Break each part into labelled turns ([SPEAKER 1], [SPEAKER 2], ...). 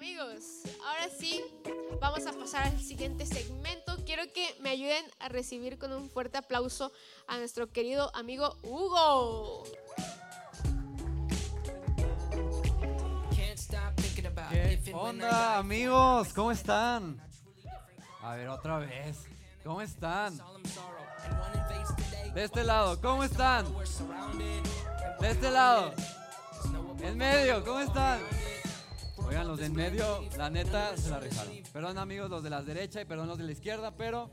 [SPEAKER 1] amigos, ahora sí vamos a pasar al siguiente segmento. Quiero que me ayuden a recibir con un fuerte aplauso a nuestro querido amigo Hugo.
[SPEAKER 2] ¿Qué onda, amigos? ¿Cómo están? A ver, otra vez. ¿Cómo están? De este lado, ¿cómo están? De este lado. En medio, ¿cómo están? Oigan, los de en medio, la neta, se la rifaron. Perdón, amigos, los de la derecha y perdón, los de la izquierda, pero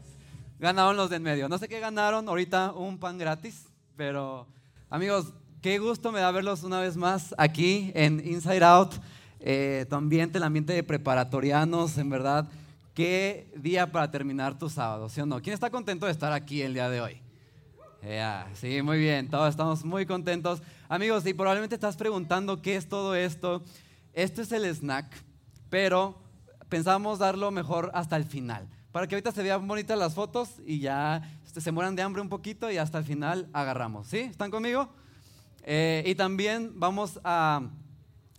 [SPEAKER 2] ganaron los de en medio. No sé qué ganaron, ahorita un pan gratis, pero amigos, qué gusto me da verlos una vez más aquí en Inside Out. Eh, tu el ambiente de preparatorianos, en verdad, qué día para terminar tu sábado, ¿sí o no? ¿Quién está contento de estar aquí el día de hoy? sí, muy bien, todos estamos muy contentos. Amigos, y probablemente estás preguntando qué es todo esto. Esto es el snack, pero pensamos darlo mejor hasta el final, para que ahorita se vean bonitas las fotos y ya este, se mueran de hambre un poquito y hasta el final agarramos. ¿Sí? ¿Están conmigo? Eh, y también vamos a,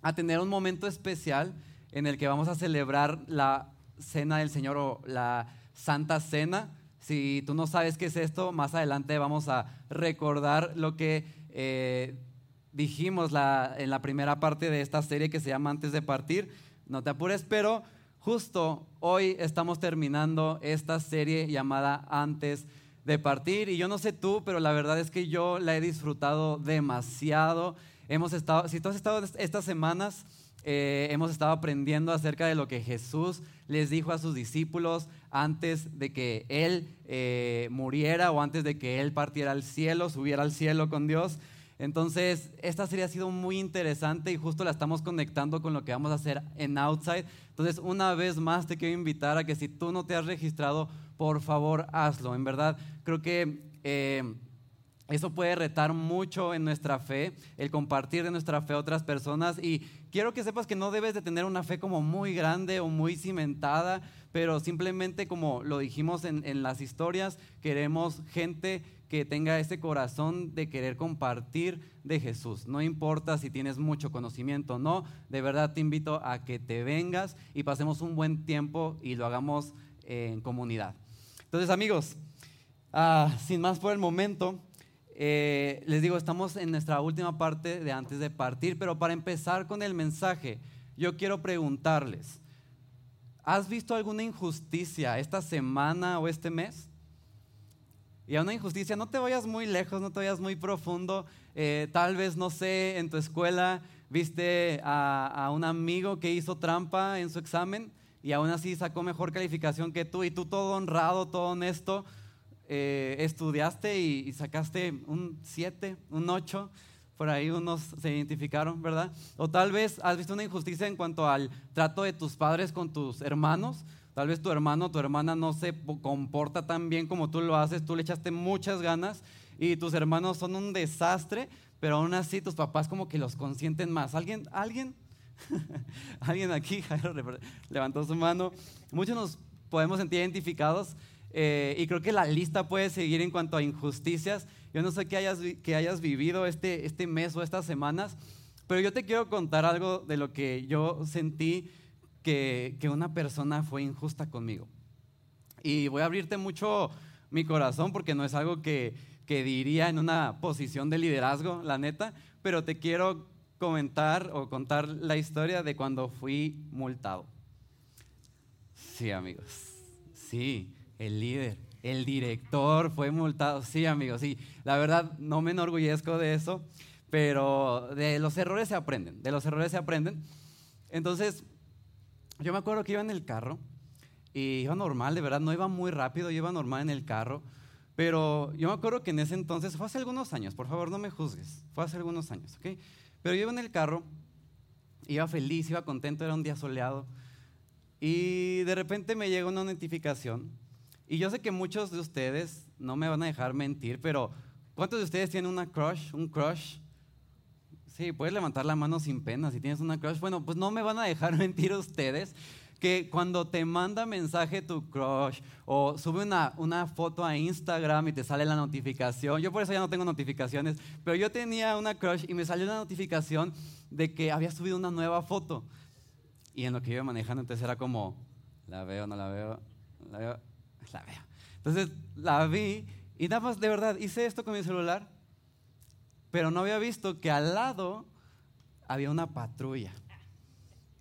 [SPEAKER 2] a tener un momento especial en el que vamos a celebrar la cena del Señor o la Santa Cena. Si tú no sabes qué es esto, más adelante vamos a recordar lo que eh, dijimos en la primera parte de esta serie que se llama Antes de Partir. No te apures, pero justo hoy estamos terminando esta serie llamada Antes de Partir. Y yo no sé tú, pero la verdad es que yo la he disfrutado demasiado. Hemos estado, si tú has estado estas semanas, eh, hemos estado aprendiendo acerca de lo que Jesús les dijo a sus discípulos antes de que Él eh, muriera o antes de que Él partiera al cielo, subiera al cielo con Dios. Entonces, esta serie ha sido muy interesante y justo la estamos conectando con lo que vamos a hacer en Outside. Entonces, una vez más te quiero invitar a que si tú no te has registrado, por favor, hazlo. En verdad, creo que eh, eso puede retar mucho en nuestra fe, el compartir de nuestra fe a otras personas. Y quiero que sepas que no debes de tener una fe como muy grande o muy cimentada, pero simplemente como lo dijimos en, en las historias, queremos gente que tenga ese corazón de querer compartir de Jesús. No importa si tienes mucho conocimiento o no, de verdad te invito a que te vengas y pasemos un buen tiempo y lo hagamos en comunidad. Entonces amigos, ah, sin más por el momento, eh, les digo, estamos en nuestra última parte de antes de partir, pero para empezar con el mensaje, yo quiero preguntarles, ¿has visto alguna injusticia esta semana o este mes? Y a una injusticia, no te vayas muy lejos, no te vayas muy profundo. Eh, tal vez, no sé, en tu escuela viste a, un amigo que hizo trampa en su examen y aún así sacó mejor calificación que tú y tú todo honrado, todo honesto, eh, estudiaste y, sacaste un 7, un 8 por ahí unos se identificaron, ¿verdad? O tal vez has visto una injusticia en cuanto al trato de tus padres con tus hermanos. Tal vez tu hermano o tu hermana no se comporta tan bien como tú lo haces, tú le echaste muchas ganas y tus hermanos son un desastre, pero aún así tus papás como que los consienten más. ¿Alguien? ¿Alguien? ¿Alguien aquí? Jairo levantó su mano. Muchos nos podemos sentir identificados eh, y creo que la lista puede seguir en cuanto a injusticias. Yo no sé qué hayas, que hayas vivido este, este mes o estas semanas, pero yo te quiero contar algo de lo que yo sentí que, una persona fue injusta conmigo. Y voy a abrirte mucho mi corazón porque no es algo que, que diría en una posición de liderazgo, la neta, pero te quiero comentar o contar la historia de cuando fui multado. Sí, amigos. Sí, el líder, el director fue multado. Sí, amigos, sí. La verdad, no me enorgullezco de eso, pero de los errores se aprenden, de los errores se aprenden. Entonces, yo me acuerdo que iba en el carro y iba normal, de verdad, no iba muy rápido, iba normal en el carro. Pero yo me acuerdo que en ese entonces, fue hace algunos años, por favor no me juzgues, fue hace algunos años, ¿ok? Pero yo iba en el carro, iba feliz, iba contento, era un día soleado. Y de repente me llega una notificación. Y yo sé que muchos de ustedes no me van a dejar mentir, pero ¿cuántos de ustedes tienen una crush, un crush? Sí, puedes levantar la mano sin pena si tienes una crush. Bueno, pues no me van a dejar mentir ustedes que cuando te manda mensaje tu crush o sube una, una, foto a Instagram y te sale la notificación, yo por eso ya no tengo notificaciones, pero yo tenía una crush y me salió una notificación de que había subido una nueva foto. Y en lo que iba manejando, entonces era como, la veo, no la veo, la veo, la veo. Entonces la vi y nada más, de verdad, hice esto con mi celular, pero no había visto que al lado había una patrulla.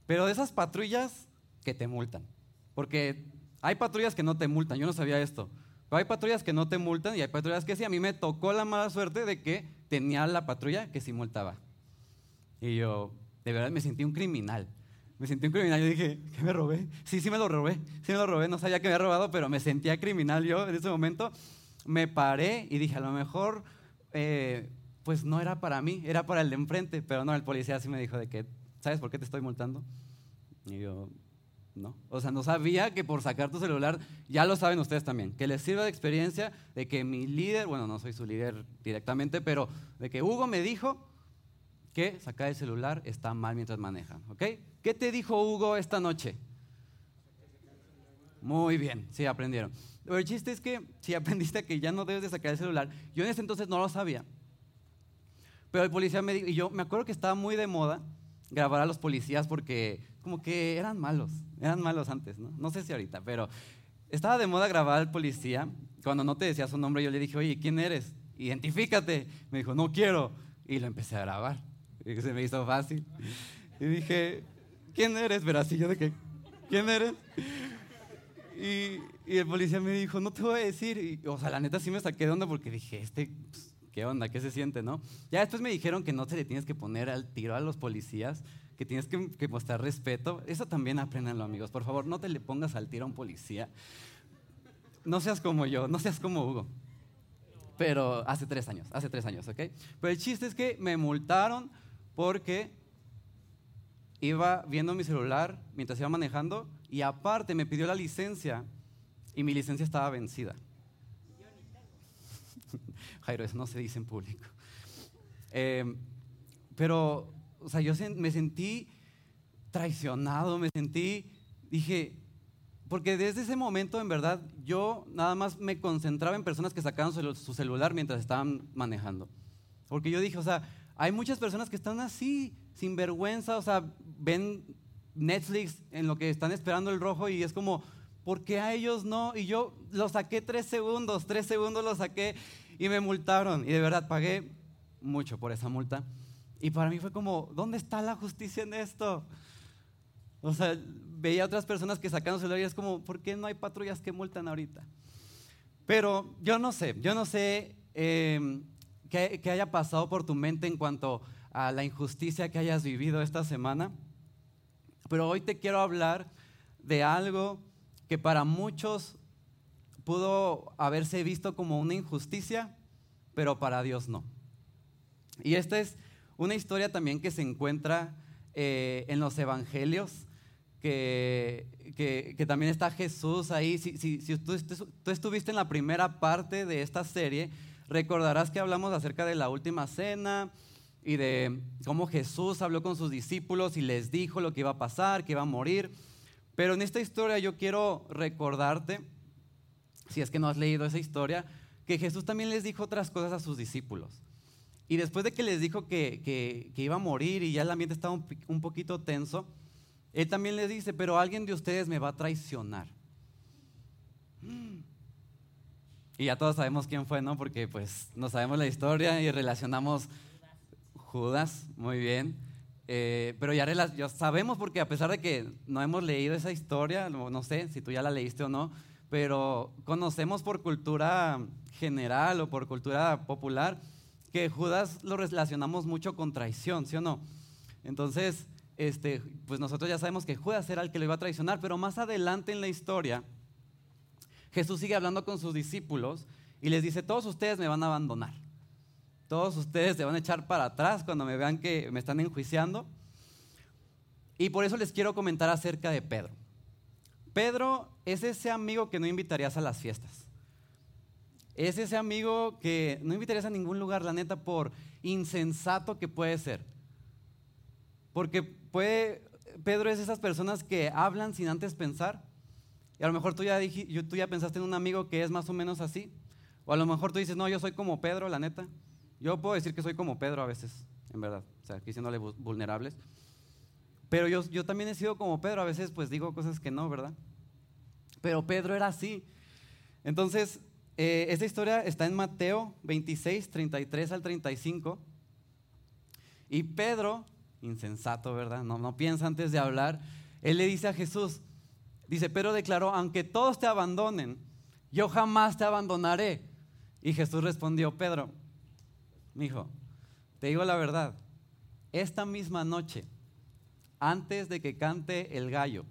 [SPEAKER 2] Pero de esas patrullas que te multan. Porque hay patrullas que no te multan, yo no sabía esto. Pero hay patrullas que no te multan y hay patrullas que sí. A mí me tocó la mala suerte de que tenía la patrulla que sí multaba. Y yo, de verdad, me sentí un criminal. Me sentí un criminal. Yo dije, ¿qué me robé? Sí, sí me lo robé. Sí me lo robé. No sabía que me había robado, pero me sentía criminal yo en ese momento. Me paré y dije, a lo mejor, eh, pues no era para mí, era para el de enfrente. Pero no, el policía sí me dijo de que, ¿sabes por qué te estoy multando? Y yo, no. O sea, no sabía que por sacar tu celular, ya lo saben ustedes también, que les sirva de experiencia de que mi líder, bueno, no soy su líder directamente, pero de que Hugo me dijo que sacar el celular está mal mientras manejan, ¿ok? ¿Qué te dijo Hugo esta noche? Muy bien, sí, aprendieron. Pero el chiste es que si aprendiste que ya no debes de sacar el celular, yo en ese entonces no lo sabía. Pero el policía me dijo, y yo me acuerdo que estaba muy de moda grabar a los policías porque como que eran malos, eran malos antes, ¿no? No sé si ahorita, pero estaba de moda grabar al policía. Cuando no te decía su nombre, yo le dije, oye, ¿quién eres? Identifícate. Me dijo, no quiero. Y lo empecé a grabar. Y se me hizo fácil. Y dije, ¿quién eres? Pero así yo de que, ¿quién eres? Y, el policía me dijo, no te voy a decir. Y, o sea, la neta sí me saqué de onda porque dije, este, pues, ¿qué onda? ¿Qué se siente, no? Ya después me dijeron que no se le tienes que poner al tiro a los policías, que tienes que, mostrar respeto. Eso también aprendanlo, amigos. Por favor, no te le pongas al tiro a un policía. No seas como yo, no seas como Hugo. Pero hace tres años, hace tres años, ¿ok? Pero el chiste es que me multaron porque iba viendo mi celular mientras iba manejando y aparte me pidió la licencia y mi licencia estaba vencida. Jairo, eso no se dice en público. Eh, pero, o sea, yo me sentí traicionado, me sentí, dije, porque desde ese momento, en verdad, yo nada más me concentraba en personas que sacaban su, celular mientras estaban manejando. Porque yo dije, o sea, hay muchas personas que están así, sin vergüenza, o sea, ven Netflix en lo que están esperando el rojo y es como, ¿por qué a ellos no? Y yo lo saqué tres segundos, tres segundos lo saqué y me multaron. Y de verdad pagué mucho por esa multa. Y para mí fue como, ¿dónde está la justicia en esto? O sea, veía otras personas que sacaban celular y es como, ¿por qué no hay patrullas que multan ahorita? Pero yo no sé, yo no sé em, qué, qué haya pasado por tu mente en cuanto a la injusticia que hayas vivido esta semana. Pero hoy te quiero hablar de algo que para muchos pudo haberse visto como una injusticia, pero para Dios no. Y esta es una historia también que se encuentra eh, en los evangelios, que, que, también está Jesús ahí. Si, si, si tú, tú, estuviste en la primera parte de esta serie, recordarás que hablamos acerca de la última cena y de cómo Jesús habló con sus discípulos y les dijo lo que iba a pasar, que iba a morir. Pero en esta historia yo quiero recordarte si es que no has leído esa historia, que Jesús también les dijo otras cosas a sus discípulos. Y después de que les dijo que, iba a morir y ya el ambiente estaba un, poquito tenso, Él también les dice, pero alguien de ustedes me va a traicionar. Y ya todos sabemos quién fue, ¿no? Porque pues no sabemos la historia y relacionamos Judas, muy bien. Eh, pero ya, sabemos porque a pesar de que no hemos leído esa historia, no sé si tú ya la leíste o no, pero conocemos por cultura general o por cultura popular que Judas lo relacionamos mucho con traición, ¿sí o no? Entonces, este, pues nosotros ya sabemos que Judas era el que lo iba a traicionar, pero más adelante en la historia, Jesús sigue hablando con sus discípulos y les dice, todos ustedes me van a abandonar, todos ustedes se van a echar para atrás cuando me vean que me están enjuiciando. Y por eso les quiero comentar acerca de Pedro. Pedro es ese amigo que no invitarías a las fiestas. Es ese amigo que no invitarías a ningún lugar, la neta, por insensato que puede ser. Porque puede, Pedro es esas personas que hablan sin antes pensar. Y a lo mejor tú ya, tú ya pensaste en un amigo que es más o menos así. O a lo mejor tú dices, no, yo soy como Pedro, la neta. Yo puedo decir que soy como Pedro a veces, en verdad. O sea, aquí vulnerables. Pero yo, yo también he sido como Pedro, a veces pues digo cosas que no, ¿verdad? Pero Pedro era así. Entonces, eh, esta historia está en Mateo 26, 33 al 35. Y Pedro, insensato, ¿verdad? No, no piensa antes de hablar. Él le dice a Jesús, dice, Pedro declaró, aunque todos te abandonen, yo jamás te abandonaré. Y Jesús respondió, Pedro, mi hijo, te digo la verdad, esta misma noche, antes de que cante el gallo,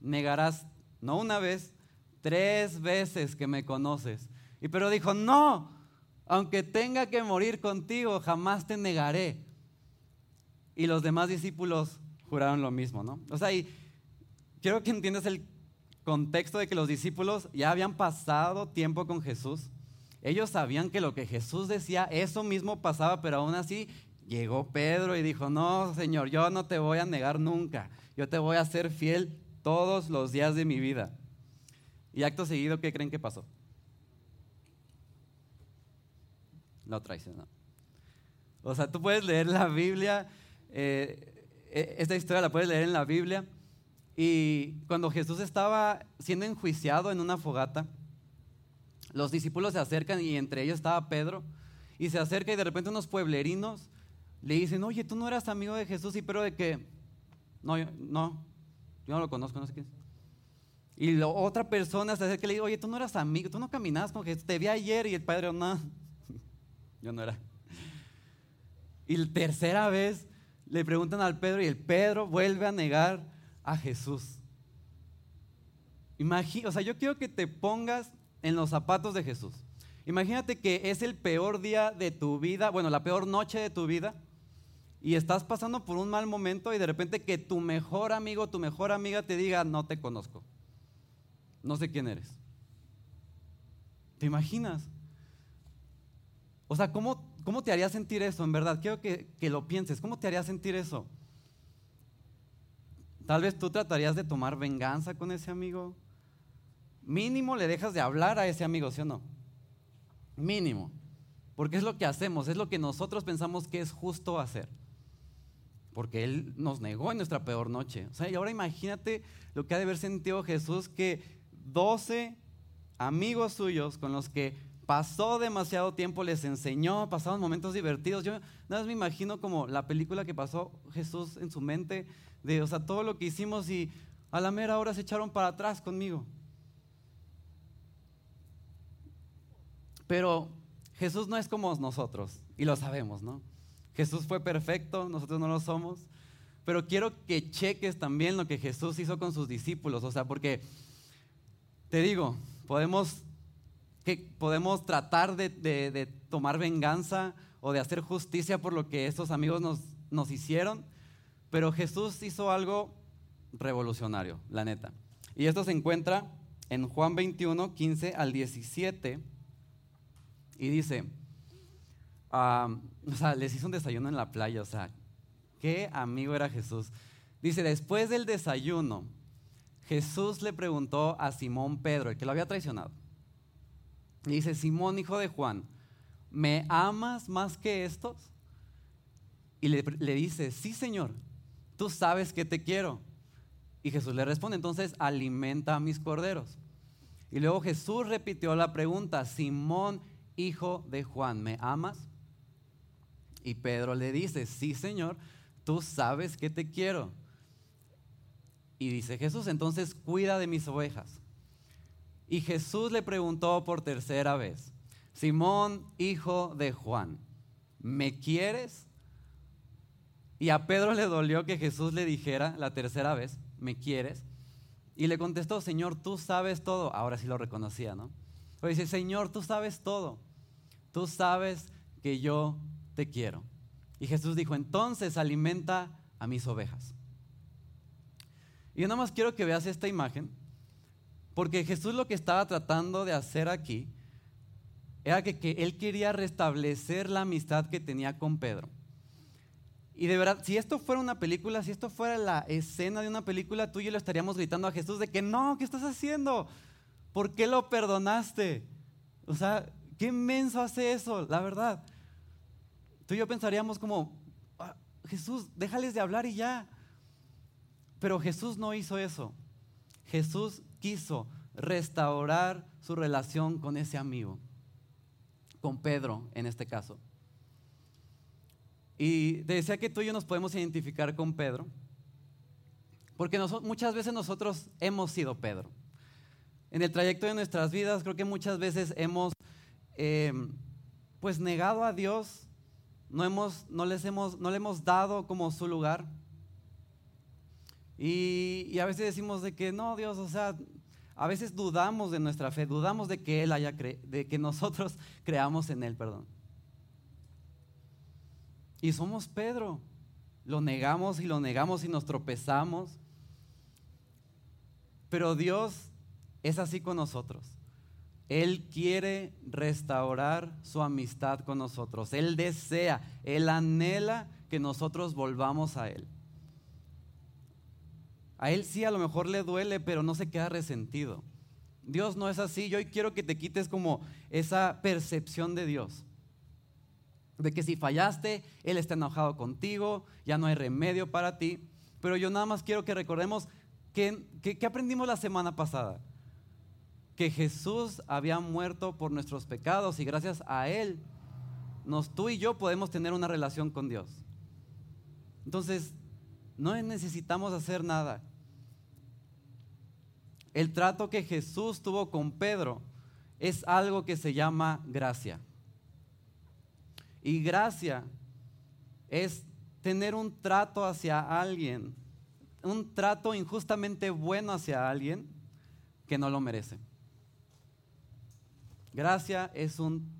[SPEAKER 2] negarás no una vez, tres veces que me conoces. Y pero dijo, no, aunque tenga que morir contigo, jamás te negaré. Y los demás discípulos juraron lo mismo, ¿no? O sea, y quiero que entiendas el contexto de que los discípulos ya habían pasado tiempo con Jesús. Ellos sabían que lo que Jesús decía, eso mismo pasaba, pero aún así llegó Pedro y dijo, no, Señor, yo no te voy a negar nunca, yo te voy a ser fiel todos los días de mi vida. Y acto seguido, ¿qué creen que pasó? Lo traicionó. O sea, tú puedes leer la Biblia, eh, e, esta historia la puedes leer en la Biblia, y cuando Jesús estaba siendo enjuiciado en una fogata, los discípulos se acercan y entre ellos estaba Pedro, y se acerca y de repente unos pueblerinos le dicen, oye, tú no eras amigo de Jesús, y pero de qué? No, no, yo no lo conozco, no sé quién. Y la otra persona se acerca y le dice, oye, tú no eras amigo, tú no caminabas con Jesús, te vi ayer y el padre, no, yo no era. Y la tercera vez le preguntan al Pedro y el Pedro vuelve a negar a Jesús. Imagina, o sea, yo quiero que te pongas en los zapatos de Jesús. Imagínate que es el peor día de tu vida, bueno, la peor noche de tu vida, y estás pasando por un mal momento y de repente que tu mejor amigo, tu mejor amiga te diga, no te conozco, no sé quién eres. ¿Te imaginas? O sea, ¿cómo, cómo te haría sentir eso? En verdad, quiero que, que lo pienses. ¿Cómo te haría sentir eso? Tal vez tú tratarías de tomar venganza con ese amigo. Mínimo le dejas de hablar a ese amigo, ¿sí o no? Mínimo. Porque es lo que hacemos, es lo que nosotros pensamos que es justo hacer. Porque Él nos negó en nuestra peor noche. O sea, y ahora imagínate lo que ha de haber sentido Jesús que 12 amigos suyos con los que pasó demasiado tiempo, les enseñó, pasaron momentos divertidos. Yo nada más me imagino como la película que pasó Jesús en su mente, de, o sea, todo lo que hicimos y a la mera hora se echaron para atrás conmigo. Pero Jesús no es como nosotros, y lo sabemos, ¿no? Jesús fue perfecto, nosotros no lo somos. Pero quiero que cheques también lo que Jesús hizo con sus discípulos, o sea, porque te digo, podemos, que podemos tratar de, tomar venganza o de hacer justicia por lo que estos amigos nos, nos hicieron, pero Jesús hizo algo revolucionario, la neta. Y esto se encuentra en Juan 21, 15 al 17 y dice, o sea, les hizo un desayuno en la playa, o sea, qué amigo era Jesús. Dice, después del desayuno, Jesús le preguntó a Simón Pedro, el que lo había traicionado. Y dice, Simón, hijo de Juan, ¿me amas más que estos? Y le, le dice, sí, Señor, tú sabes que te quiero. Y Jesús le responde, entonces alimenta a mis corderos. Y luego Jesús repitió la pregunta, Simón, hijo de Juan, ¿me amas? Y Pedro le dice, sí Señor, tú sabes que te quiero. Y dice Jesús, entonces cuida de mis ovejas. Y Jesús le preguntó por tercera vez, Simón, hijo de Juan, ¿me quieres? Y a Pedro le dolió que Jesús le dijera la tercera vez, ¿me quieres? Y le contestó, Señor, tú sabes todo. Ahora sí lo reconocía, ¿no? Pero dice, Señor, tú sabes todo tú sabes que yo te quiero. Y Jesús dijo, entonces alimenta a mis ovejas. Y yo nada más quiero que veas esta imagen, porque Jesús lo que estaba tratando de hacer aquí era que, él quería restablecer la amistad que tenía con Pedro. Y de verdad, si esto fuera una película, si esto fuera la escena de una película, tú y yo le estaríamos gritando a Jesús de que no, ¿qué estás haciendo? ¿Por qué lo perdonaste? O sea, Qué inmenso hace eso, la verdad. Tú y yo pensaríamos como, ah, Jesús, déjales de hablar y ya. Pero Jesús no hizo eso. Jesús quiso restaurar su relación con ese amigo, con Pedro en este caso. Y decía que tú y yo nos podemos identificar con Pedro, porque muchas veces nosotros hemos sido Pedro. En el trayecto de nuestras vidas creo que muchas veces hemos eh, pues negado a Dios, no, hemos, no, les hemos, no le hemos dado como su lugar. Y, a veces decimos de que no, Dios, o sea, a veces dudamos de nuestra fe, dudamos de que Él haya de que nosotros creamos en Él, perdón. Y somos Pedro. Lo negamos y lo negamos y nos tropezamos. Pero Dios es así con nosotros. Él quiere restaurar su amistad con nosotros. Él desea, Él anhela que nosotros volvamos a Él. A Él sí a lo mejor le duele, pero no se queda resentido. Dios no es así. Yo hoy quiero que te quites como esa percepción de Dios. De que si fallaste, Él está enojado contigo, ya no hay remedio para ti. Pero yo nada más quiero que recordemos que, que, aprendimos la semana pasada. Que Jesús había muerto por nuestros pecados y gracias a Él, nos, tú y yo podemos tener una relación con Dios. Entonces, no necesitamos hacer nada. El trato que Jesús tuvo con Pedro es algo que se llama gracia. Y gracia es tener un trato hacia alguien, un trato injustamente bueno hacia alguien que no lo merece. Gracia es un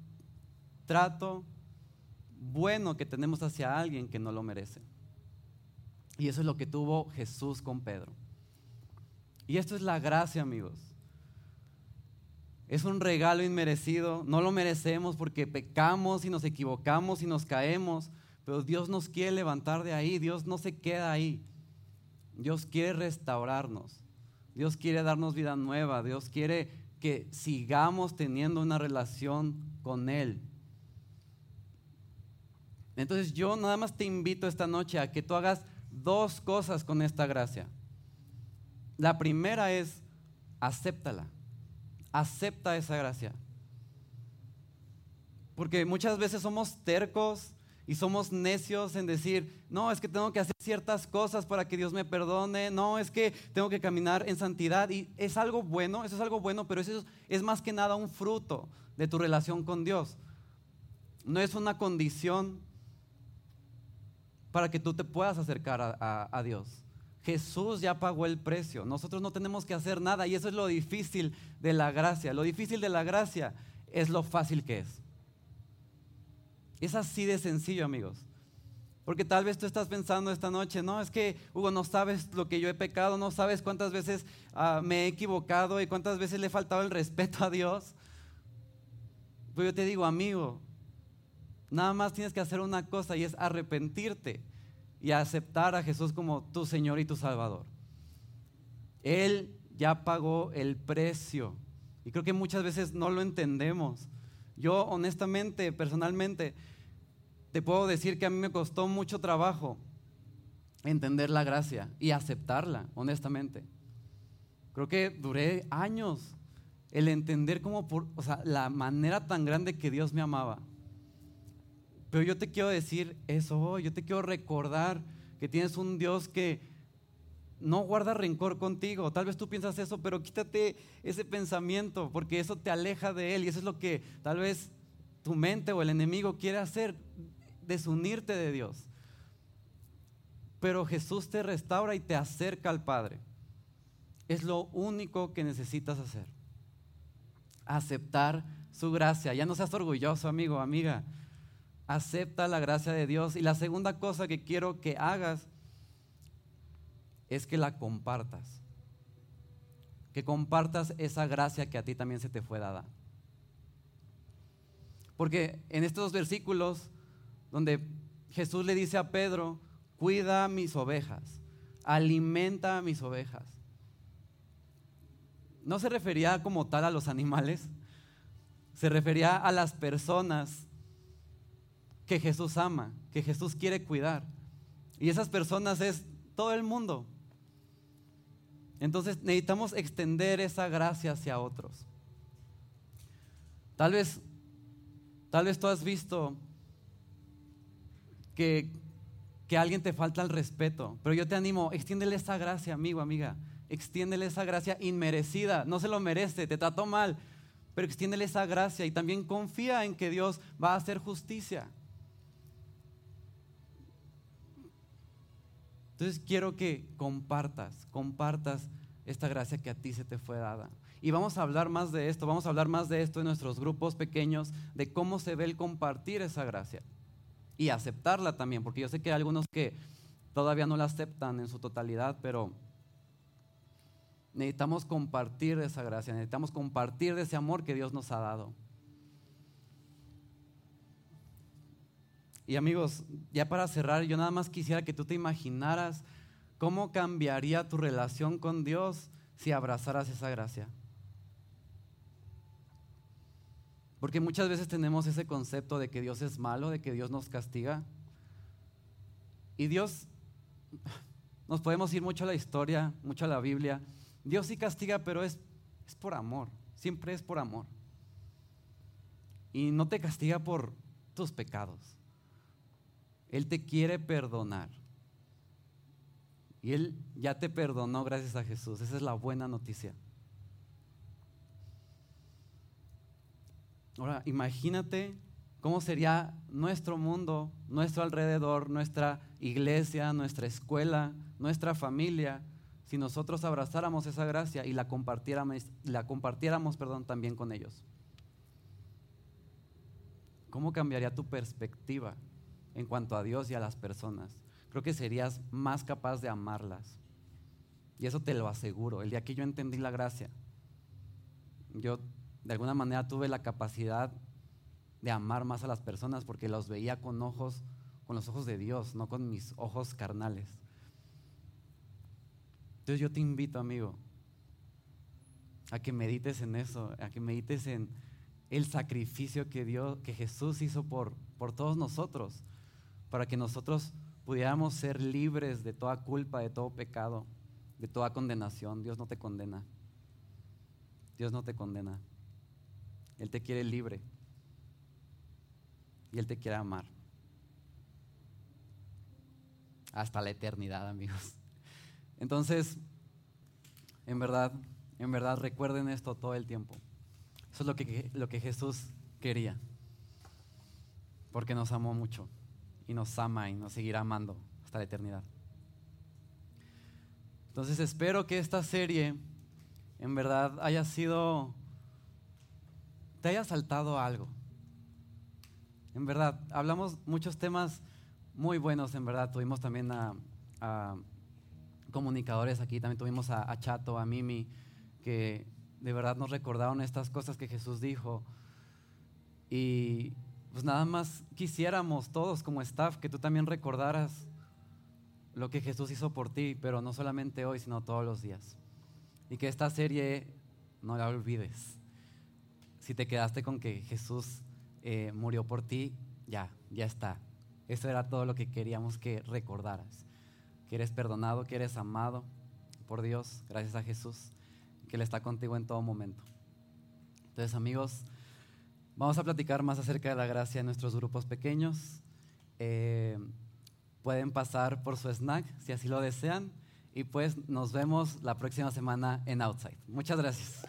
[SPEAKER 2] trato bueno que tenemos hacia alguien que no lo merece. Y eso es lo que tuvo Jesús con Pedro. Y esto es la gracia, amigos. Es un regalo inmerecido, no lo merecemos porque pecamos y nos equivocamos y nos caemos, pero Dios nos quiere levantar de ahí, Dios no se queda ahí. Dios quiere restaurarnos, Dios quiere darnos vida nueva, Dios quiere que sigamos teniendo una relación con Él. Entonces yo nada más te invito esta noche a que tú hagas dos cosas con esta gracia. La primera es, acéptala. Acepta esa gracia. Porque muchas veces somos tercos y somos necios en decir, no, es que tengo que hacer ciertas cosas para que Dios me perdone, no, es que tengo que caminar en santidad. Y es algo bueno, eso es algo bueno, pero eso es más que nada un fruto de tu relación con Dios. No es una condición para que tú te puedas acercar a, a Dios. Jesús ya pagó el precio. Nosotros no tenemos que hacer nada y eso es lo difícil de la gracia. Lo difícil de la gracia es lo fácil que es. Es así de sencillo, amigos. Porque tal vez tú estás pensando esta noche, no, es que Hugo, no sabes lo que yo he pecado, no sabes cuántas veces ah, me he equivocado y cuántas veces le he faltado el respeto a Dios. Pues yo te digo, amigo, nada más tienes que hacer una cosa y es arrepentirte y aceptar a Jesús como tu Señor y tu Salvador. Él ya pagó el precio. Y creo que muchas veces no lo entendemos. Yo honestamente, personalmente, te puedo decir que a mí me costó mucho trabajo entender la gracia y aceptarla, honestamente. Creo que duré años el entender cómo, por, o sea, la manera tan grande que Dios me amaba. Pero yo te quiero decir eso yo te quiero recordar que tienes un Dios que no guarda rencor contigo. Tal vez tú piensas eso, pero quítate ese pensamiento porque eso te aleja de Él y eso es lo que tal vez tu mente o el enemigo quiere hacer, desunirte de Dios. Pero Jesús te restaura y te acerca al Padre. Es lo único que necesitas hacer. Aceptar su gracia. Ya no seas orgulloso, amigo, amiga acepta la gracia de Dios. Y la segunda cosa que quiero que hagas es que la compartas. Que compartas esa gracia que a ti también se te fue dada. Porque en estos versículos donde Jesús le dice a Pedro, cuida mis ovejas, alimenta mis ovejas. No se refería como tal a los animales, se refería a las personas que Jesús ama, que Jesús quiere cuidar. Y esas personas es todo el mundo. Entonces necesitamos extender esa gracia hacia otros. Tal vez, tal vez tú has visto que, que alguien te falta el respeto, pero yo te animo, extiéndele esa gracia, amigo, amiga. Extiéndele esa gracia inmerecida. No se lo merece, te trató mal, pero extiéndele esa gracia y también confía en que Dios va a hacer justicia. Entonces quiero que compartas, compartas esta gracia que a ti se te fue dada. Y vamos a hablar más de esto, vamos a hablar más de esto en nuestros grupos pequeños, de cómo se ve el compartir esa gracia y aceptarla también, porque yo sé que hay algunos que todavía no la aceptan en su totalidad, pero necesitamos compartir esa gracia, necesitamos compartir ese amor que Dios nos ha dado. Y amigos, ya para cerrar, yo nada más quisiera que tú te imaginaras cómo cambiaría tu relación con Dios si abrazaras esa gracia. Porque muchas veces tenemos ese concepto de que Dios es malo, de que Dios nos castiga. Y Dios, nos podemos ir mucho a la historia, mucho a la Biblia. Dios sí castiga, pero es, es por amor, siempre es por amor. Y no te castiga por tus pecados. Él te quiere perdonar. Y Él ya te perdonó gracias a Jesús. Esa es la buena noticia. Ahora, imagínate cómo sería nuestro mundo, nuestro alrededor, nuestra iglesia, nuestra escuela, nuestra familia, si nosotros abrazáramos esa gracia y la compartiéramos, la compartiéramos perdón, también con ellos. ¿Cómo cambiaría tu perspectiva? En cuanto a Dios y a las personas. Creo que serías más capaz de amarlas. Y eso te lo aseguro. El día que yo entendí la gracia, yo de alguna manera tuve la capacidad de amar más a las personas porque los veía con ojos, con los ojos de Dios, no con mis ojos carnales. Entonces yo te invito, amigo, a que medites en eso, a que medites en el sacrificio que Dios, que Jesús hizo por, por todos nosotros para que nosotros pudiéramos ser libres de toda culpa, de todo pecado, de toda condenación. Dios no te condena. Dios no te condena. Él te quiere libre. Y Él te quiere amar. Hasta la eternidad, amigos. Entonces, en verdad, en verdad recuerden esto todo el tiempo. Eso es lo que, lo que Jesús quería. Porque nos amó mucho y nos ama y nos seguirá amando hasta la eternidad. Entonces espero que esta serie en verdad haya sido, te haya saltado algo. En verdad, hablamos muchos temas muy buenos, en verdad. Tuvimos también a, comunicadores aquí, también tuvimos a, a Chato, a Mimi, que de verdad nos recordaron estas cosas que Jesús dijo. Y, pues nada más quisiéramos todos como staff que tú también recordaras lo que Jesús hizo por ti, pero no solamente hoy, sino todos los días. Y que esta serie no la olvides. Si te quedaste con que Jesús eh, murió por ti, ya, ya está. Eso era todo lo que queríamos que recordaras. Que eres perdonado, que eres amado por Dios, gracias a Jesús, que Él está contigo en todo momento. Entonces, amigos, Vamos a platicar más acerca de la gracia en nuestros grupos pequeños. Eh, pueden pasar por su snack si así lo desean. Y pues nos vemos la próxima semana en Outside. Muchas gracias.